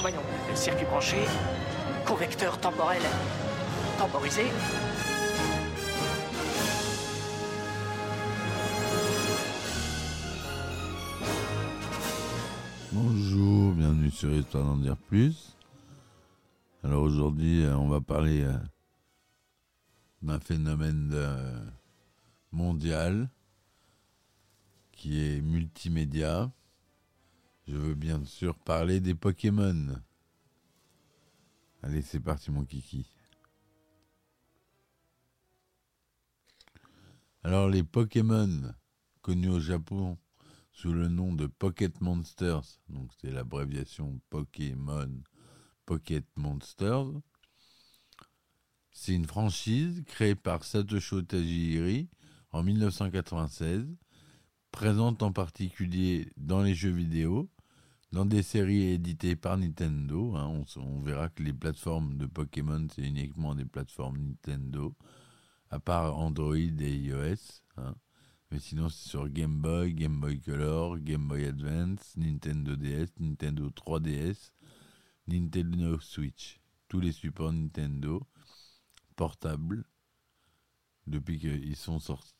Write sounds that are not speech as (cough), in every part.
Voyons, le circuit branché, convecteur temporel temporisé. Bonjour, bienvenue sur Histoire d'en dire plus. Alors aujourd'hui, euh, on va parler euh, d'un phénomène euh, mondial qui est multimédia. Je veux bien sûr parler des Pokémon. Allez, c'est parti mon kiki. Alors les Pokémon, connus au Japon sous le nom de Pocket Monsters, donc c'est l'abréviation Pokémon Pocket Monsters. C'est une franchise créée par Satoshi Tajiri en 1996, présente en particulier dans les jeux vidéo, dans des séries éditées par Nintendo. hein. on, verra que les plateformes de Pokémon, c'est uniquement des plateformes Nintendo, à part Android et iOS. hein. Mais sinon, c'est sur Game Boy, Game Boy Color, Game Boy Advance, Nintendo DS, Nintendo 3DS, Nintendo Switch. Tous les supports Nintendo portables depuis qu'ils sont sortis.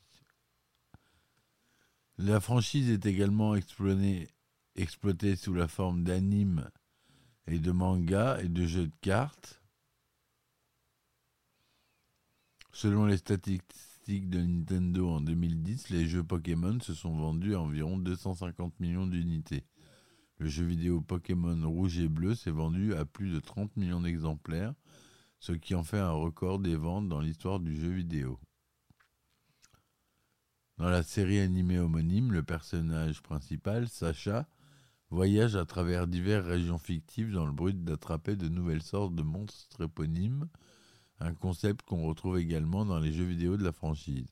La franchise est également exploitée, sous la forme d'animes et de mangas et de jeux de cartes. Selon les statistiques de Nintendo en 2010, les jeux Pokémon se sont vendus à environ 250 millions d'unités. Le jeu vidéo Pokémon Rouge et Bleu s'est vendu à plus de 30 millions d'exemplaires, ce qui en fait un record des ventes dans l'histoire du jeu vidéo. Dans la série animée homonyme, le personnage principal, Sacha, voyage à travers diverses régions fictives dans le but d'attraper de nouvelles sortes de monstres éponymes, un concept qu'on retrouve également dans les jeux vidéo de la franchise.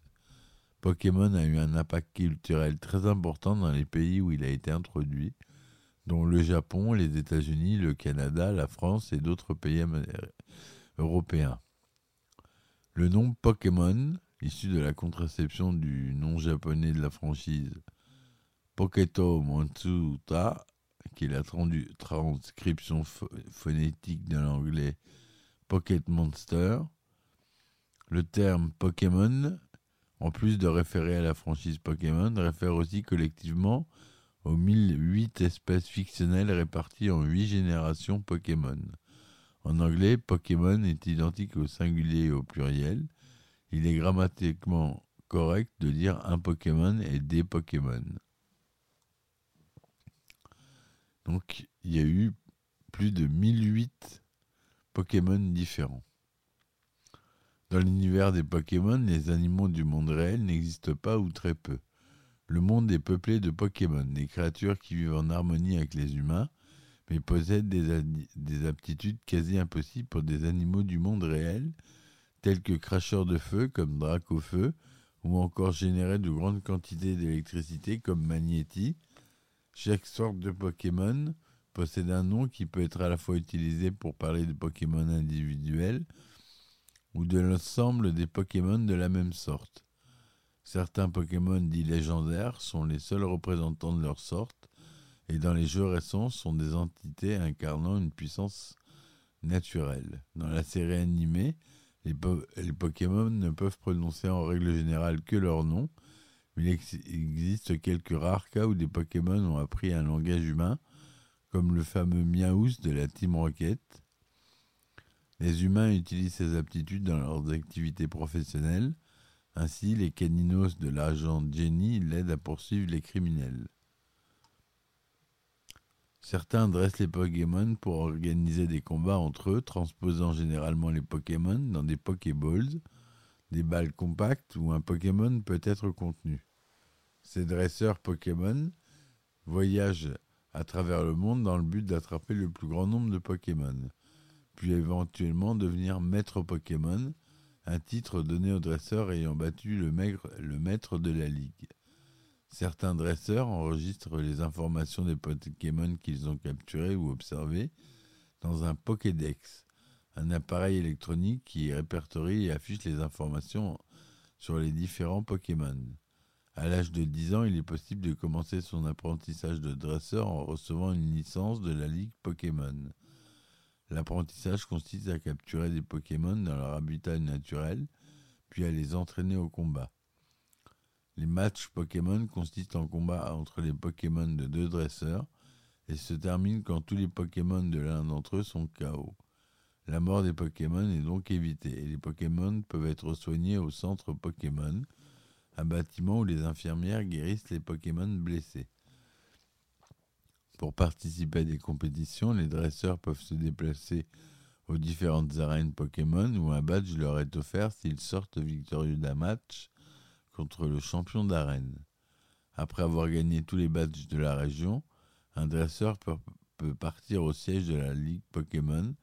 Pokémon a eu un impact culturel très important dans les pays où il a été introduit, dont le Japon, les États-Unis, le Canada, la France et d'autres pays européens. Le nom Pokémon, issu de la contraception du nom japonais de la franchise Poketo Monsuta, qui est la transcription pho- phonétique de l'anglais Pocket Monster. Le terme Pokémon, en plus de référer à la franchise Pokémon, réfère aussi collectivement aux 1008 espèces fictionnelles réparties en 8 générations Pokémon. En anglais, Pokémon est identique au singulier et au pluriel. Il est grammatiquement correct de dire un Pokémon et des Pokémon. Donc, il y a eu plus de 1008 Pokémon différents. Dans l'univers des Pokémon, les animaux du monde réel n'existent pas ou très peu. Le monde est peuplé de Pokémon, des créatures qui vivent en harmonie avec les humains, mais possèdent des, aptitudes quasi impossibles pour des animaux du monde réel, tels que cracheurs de feu comme Dracofeu, ou encore générer de grandes quantités d'électricité comme Magnéti. Chaque sorte de Pokémon possède un nom qui peut être à la fois utilisé pour parler de Pokémon individuels ou de l'ensemble des Pokémon de la même sorte. Certains Pokémon dits légendaires sont les seuls représentants de leur sorte et dans les jeux récents sont des entités incarnant une puissance naturelle. Dans la série animée, les, po- les Pokémon ne peuvent prononcer en règle générale que leur nom, mais il ex- existe quelques rares cas où des Pokémon ont appris un langage humain, comme le fameux Miaous de la Team Rocket. Les humains utilisent ces aptitudes dans leurs activités professionnelles. Ainsi, les caninos de l'agent Jenny l'aident à poursuivre les criminels. Certains dressent les Pokémon pour organiser des combats entre eux, transposant généralement les Pokémon dans des Pokéballs, des balles compactes où un Pokémon peut être contenu. Ces dresseurs Pokémon voyagent à travers le monde dans le but d'attraper le plus grand nombre de Pokémon, puis éventuellement devenir maître Pokémon, un titre donné aux dresseurs ayant battu le, le maître de la ligue. Certains dresseurs enregistrent les informations des Pokémon qu'ils ont capturés ou observés dans un Pokédex, un appareil électronique qui répertorie et affiche les informations sur les différents Pokémon. À l'âge de 10 ans, il est possible de commencer son apprentissage de dresseur en recevant une licence de la Ligue Pokémon. L'apprentissage consiste à capturer des Pokémon dans leur habitat naturel, puis à les entraîner au combat. Les matchs Pokémon consistent en combat entre les Pokémon de deux dresseurs et se terminent quand tous les Pokémon de l'un d'entre eux sont KO. La mort des Pokémon est donc évitée et les Pokémon peuvent être soignés au centre Pokémon, un bâtiment où les infirmières guérissent les Pokémon blessés. Pour participer à des compétitions, les dresseurs peuvent se déplacer aux différentes arènes Pokémon où un badge leur est offert s'ils sortent victorieux d'un match contre le champion d'arène. Après avoir gagné tous les badges de la région, un dresseur peut, partir au siège de la Ligue Pokémon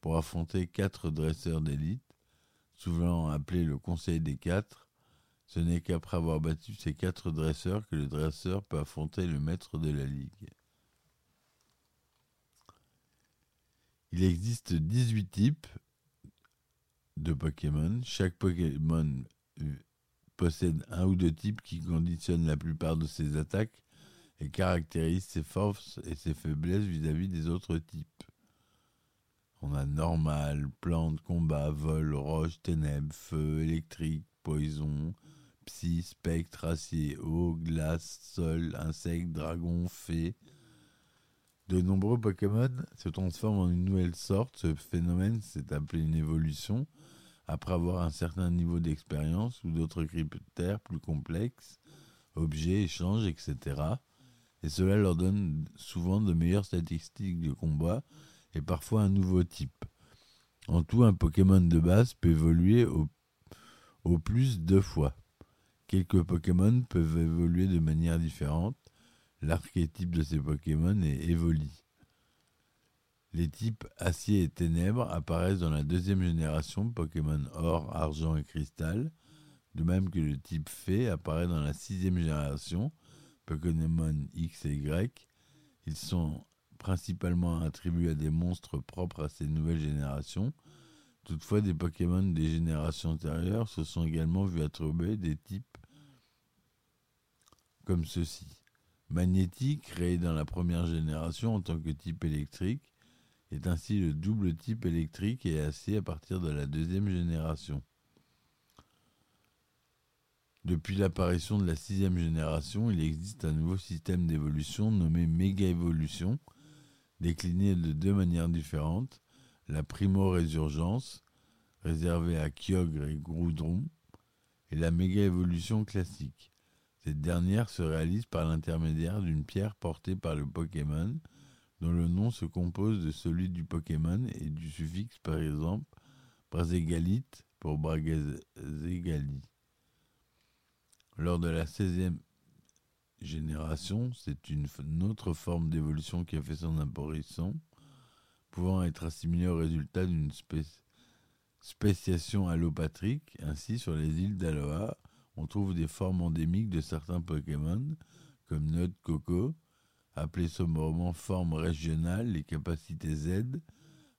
pour affronter quatre dresseurs d'élite, souvent appelés le Conseil des quatre. Ce n'est qu'après avoir battu ces quatre dresseurs que le dresseur peut affronter le maître de la Ligue. Il existe 18 types de Pokémon. Chaque Pokémon possède un ou deux types qui conditionnent la plupart de ses attaques et caractérisent ses forces et ses faiblesses vis-à-vis des autres types. On a normal, plante, combat, vol, roche, ténèbres, feu, électrique, poison, psy, spectre, acier, eau, glace, sol, insecte, dragon, fée. De nombreux Pokémon se transforment en une nouvelle sorte. Ce phénomène s'est appelé une évolution après avoir un certain niveau d'expérience ou d'autres critères plus complexes, objets, échanges, etc. Et cela leur donne souvent de meilleures statistiques de combat et parfois un nouveau type. En tout, un Pokémon de base peut évoluer au, au plus deux fois. Quelques Pokémon peuvent évoluer de manière différente. L'archétype de ces Pokémon est évolué. Les types acier et ténèbres apparaissent dans la deuxième génération Pokémon or, argent et cristal, de même que le type fée apparaît dans la sixième génération Pokémon X et Y. Ils sont principalement attribués à des monstres propres à ces nouvelles générations. Toutefois, des Pokémon des générations antérieures se sont également vus attribuer des types comme ceci. Magnétique, créé dans la première génération en tant que type électrique, est ainsi le double type électrique et acier à partir de la deuxième génération. Depuis l'apparition de la sixième génération, il existe un nouveau système d'évolution nommé Méga Évolution, décliné de deux manières différentes. La Primo-Résurgence, réservée à Kyogre et Groudron, et la Méga Évolution classique. Cette dernière se réalise par l'intermédiaire d'une pierre portée par le Pokémon, dont le nom se compose de celui du Pokémon et du suffixe par exemple Braségalite pour Bragezegali. Lors de la 16e génération, c'est une, autre forme d'évolution qui a fait son apparition, pouvant être assimilée au résultat d'une spéciation allopatrique. Ainsi, sur les îles d'Aloha, on trouve des formes endémiques de certains Pokémon, comme Node Coco, appelées sombrement forme régionale, les capacités Z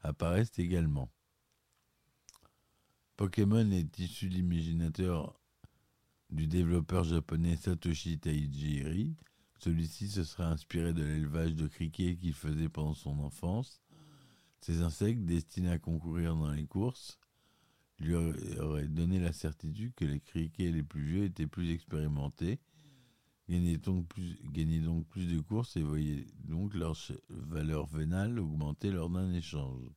apparaissent également. Pokémon est issu de l'imaginateur du développeur japonais Satoshi Taijiri. Celui-ci se serait inspiré de l'élevage de criquets qu'il faisait pendant son enfance. Ces insectes, destinés à concourir dans les courses, lui auraient donné la certitude que les criquets les plus vieux étaient plus expérimentés Gagnez donc plus, de courses et voyez donc leur valeur vénale augmenter lors d'un échange.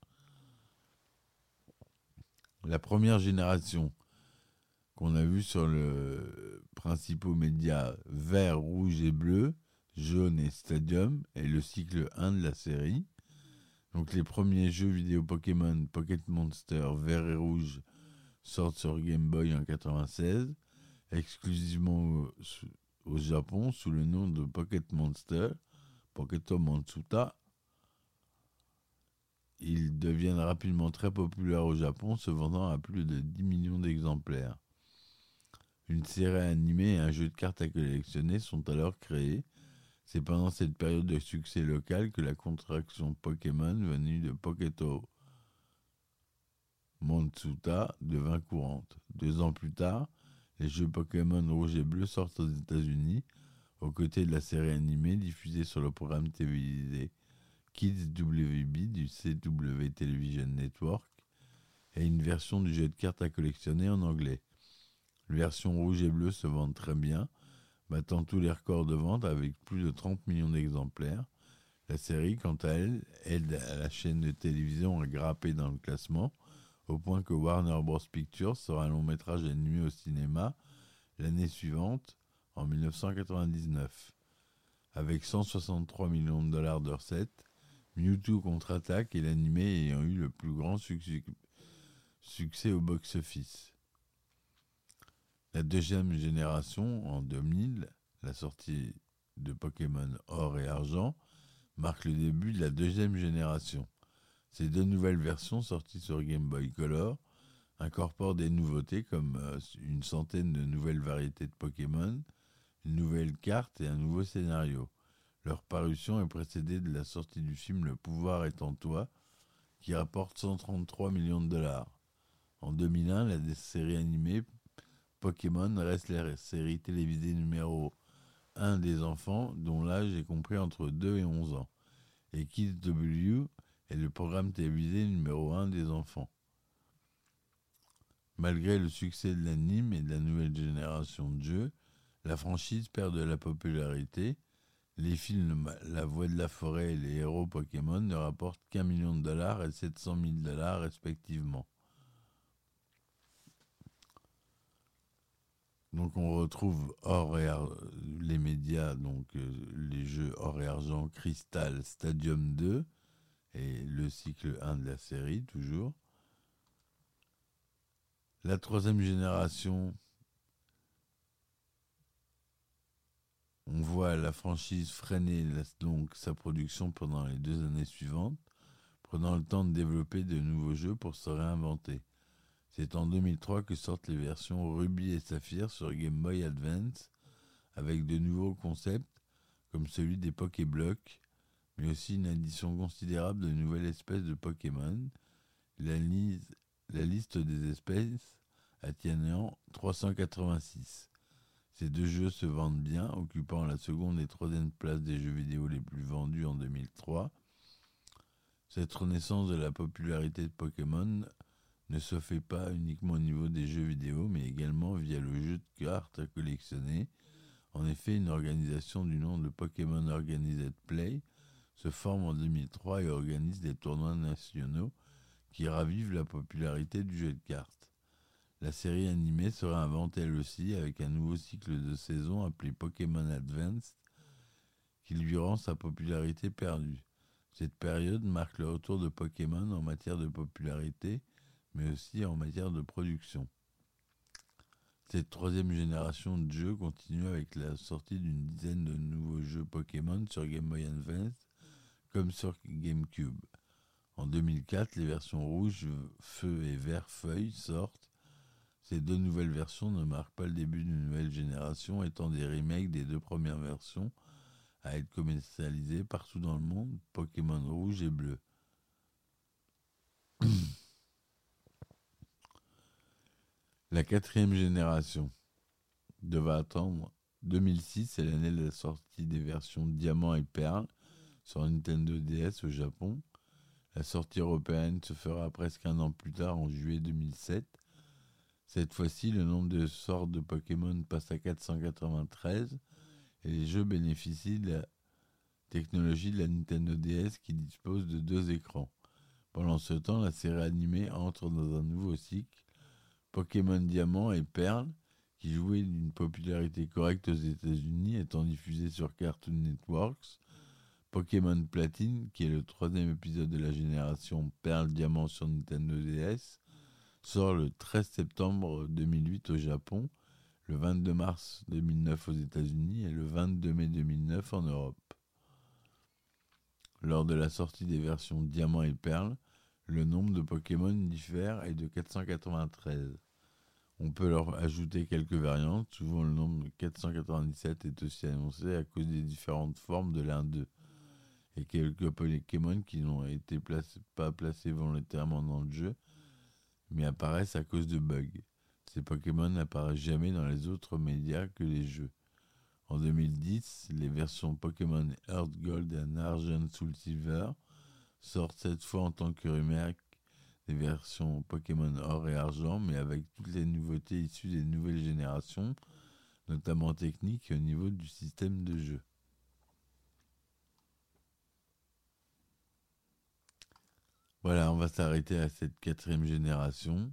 La première génération qu'on a vue sur le principaux médias vert, rouge et bleu Jaune et Stadium est le cycle 1 de la série. Donc les premiers jeux vidéo Pokémon Pocket Monster vert et rouge sortent sur Game Boy en 96, exclusivement au Japon sous le nom de Pocket Monster, Pocketo Monsuta. Ils deviennent rapidement très populaires au Japon, se vendant à plus de 10 millions d'exemplaires. Une série animée et un jeu de cartes à collectionner sont alors créés. C'est pendant cette période de succès local que la contraction Pokémon venue de Poketo Monsuta devint courante. Deux ans plus tard, les jeux Pokémon rouge et bleu sortent aux États-Unis, aux côtés de la série animée diffusée sur le programme télévisé Kids WB du CW Television Network et une version du jeu de cartes à collectionner en anglais. Les versions rouge et bleu se vendent très bien, battant tous les records de vente avec plus de 30 millions d'exemplaires. La série, quant à elle, aide à la chaîne de télévision à grapper dans le classement, au point que Warner Bros. Pictures sera un long métrage animé au cinéma l'année suivante, en 1999. Avec 163 millions de dollars de recettes, Mewtwo contre-attaque est l'animé ayant eu le plus grand succès, succès au box-office. La deuxième génération, en 2000, la sortie de Pokémon Or et Argent, marque le début de la deuxième génération. Ces deux nouvelles versions sorties sur Game Boy Color incorporent des nouveautés comme euh, une centaine de nouvelles variétés de Pokémon, une nouvelle carte et un nouveau scénario. Leur parution est précédée de la sortie du film Le pouvoir est en toi, qui rapporte 133 millions de dollars. En 2001, la série animée Pokémon reste la série télévisée numéro 1 des enfants, dont l'âge est compris entre 2 et 11 ans. Et Kids W est le programme télévisé numéro 1 des enfants. Malgré le succès de l'anime et de la nouvelle génération de jeux, la franchise perd de la popularité. Les films La Voix de la Forêt et les héros Pokémon ne rapportent qu'un million de dollars et 700 000 dollars respectivement. Donc on retrouve or et les médias, donc euh, les jeux or et argent, Crystal, Stadium 2 et le cycle 1 de la série toujours. La troisième génération, on voit la franchise freiner donc sa production pendant les deux années suivantes, prenant le temps de développer de nouveaux jeux pour se réinventer. C'est en 2003 que sortent les versions Ruby et Saphir sur Game Boy Advance, avec de nouveaux concepts comme celui des Pokéblocs, mais aussi une addition considérable de nouvelles espèces de Pokémon. La, liste des espèces atteignant 386. Ces deux jeux se vendent bien, occupant la seconde et troisième place des jeux vidéo les plus vendus en 2003. Cette renaissance de la popularité de Pokémon ne se fait pas uniquement au niveau des jeux vidéo, mais également via le jeu de cartes à collectionner. En effet, une organisation du nom de Pokémon Organized Play se forme en 2003 et organise des tournois nationaux qui ravivent la popularité du jeu de cartes. La série animée sera inventée elle aussi avec un nouveau cycle de saison appelé Pokémon Advance qui lui rend sa popularité perdue. Cette période marque le retour de Pokémon en matière de popularité mais aussi en matière de production. Cette troisième génération de jeux continue avec la sortie d'une dizaine de nouveaux jeux Pokémon sur Game Boy Advance comme sur GameCube. En 2004, les versions rouge, feu et vert feuille sortent. Ces deux nouvelles versions ne marquent pas le début d'une nouvelle génération, étant des remakes des deux premières versions à être commercialisées partout dans le monde, Pokémon rouge et bleu. (clears throat) La quatrième génération devait attendre 2006, c'est l'année de la sortie des versions Diamant et Perle sur Nintendo DS au Japon. La sortie européenne se fera presque un an plus tard, en juillet 2007. Cette fois-ci, le nombre de sortes de Pokémon passe à 493 et les jeux bénéficient de la technologie de la Nintendo DS qui dispose de deux écrans. Pendant ce temps, la série animée entre dans un nouveau cycle Pokémon Diamant et Perle, qui jouait d'une popularité correcte aux États-Unis, étant diffusé sur Cartoon Networks. Pokémon Platine, qui est le troisième épisode de la génération Perle Diamant sur Nintendo DS, sort le 13 septembre 2008 au Japon, le 22 mars 2009 aux États-Unis et le 22 mai 2009 en Europe. Lors de la sortie des versions Diamant et Perle, le nombre de Pokémon diffère et de 493. On peut leur ajouter quelques variantes, souvent le nombre de 497 est aussi annoncé à cause des différentes formes de l'un d'eux et quelques Pokémon qui n'ont été pas placés volontairement dans le jeu, mais apparaissent à cause de bugs. Ces Pokémon n'apparaissent jamais dans les autres médias que les jeux. En 2010, les versions Pokémon Earth Gold et Argent Soul Silver sortent cette fois en tant que remake des versions Pokémon Or et Argent, mais avec toutes les nouveautés issues des nouvelles générations, notamment techniques et au niveau du système de jeu. Voilà, on va s'arrêter à cette quatrième génération.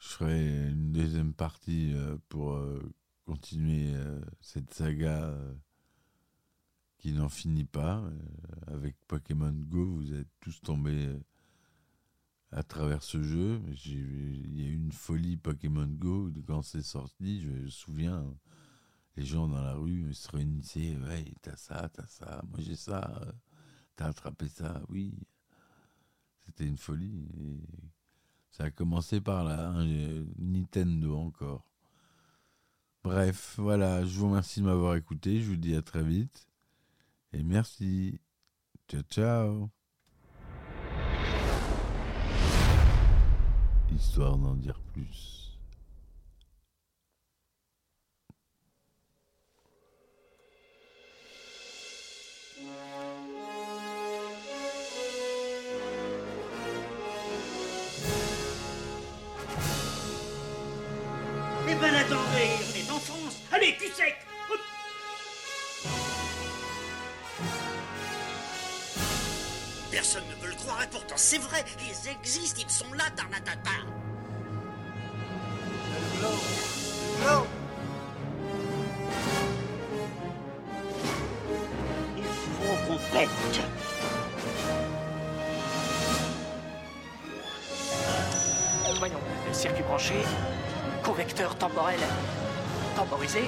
Je ferai une deuxième partie euh, pour euh, continuer euh, cette saga qui n'en finit pas. avec Pokémon Go, vous êtes tous tombés à travers ce jeu. Il y a eu une folie Pokémon Go quand c'est sorti. Je me souviens, les gens dans la rue se réunissaient. Ouais, t'as ça, t'as ça, moi j'ai ça. T'as attrapé ça, oui. C'était une folie. ça a commencé par là, hein, Nintendo encore. Bref, voilà, je vous remercie de m'avoir écouté. Je vous dis à très vite. Et merci. Ciao, ciao. Histoire d'en dire plus. Branché, convecteur temporel temporisé,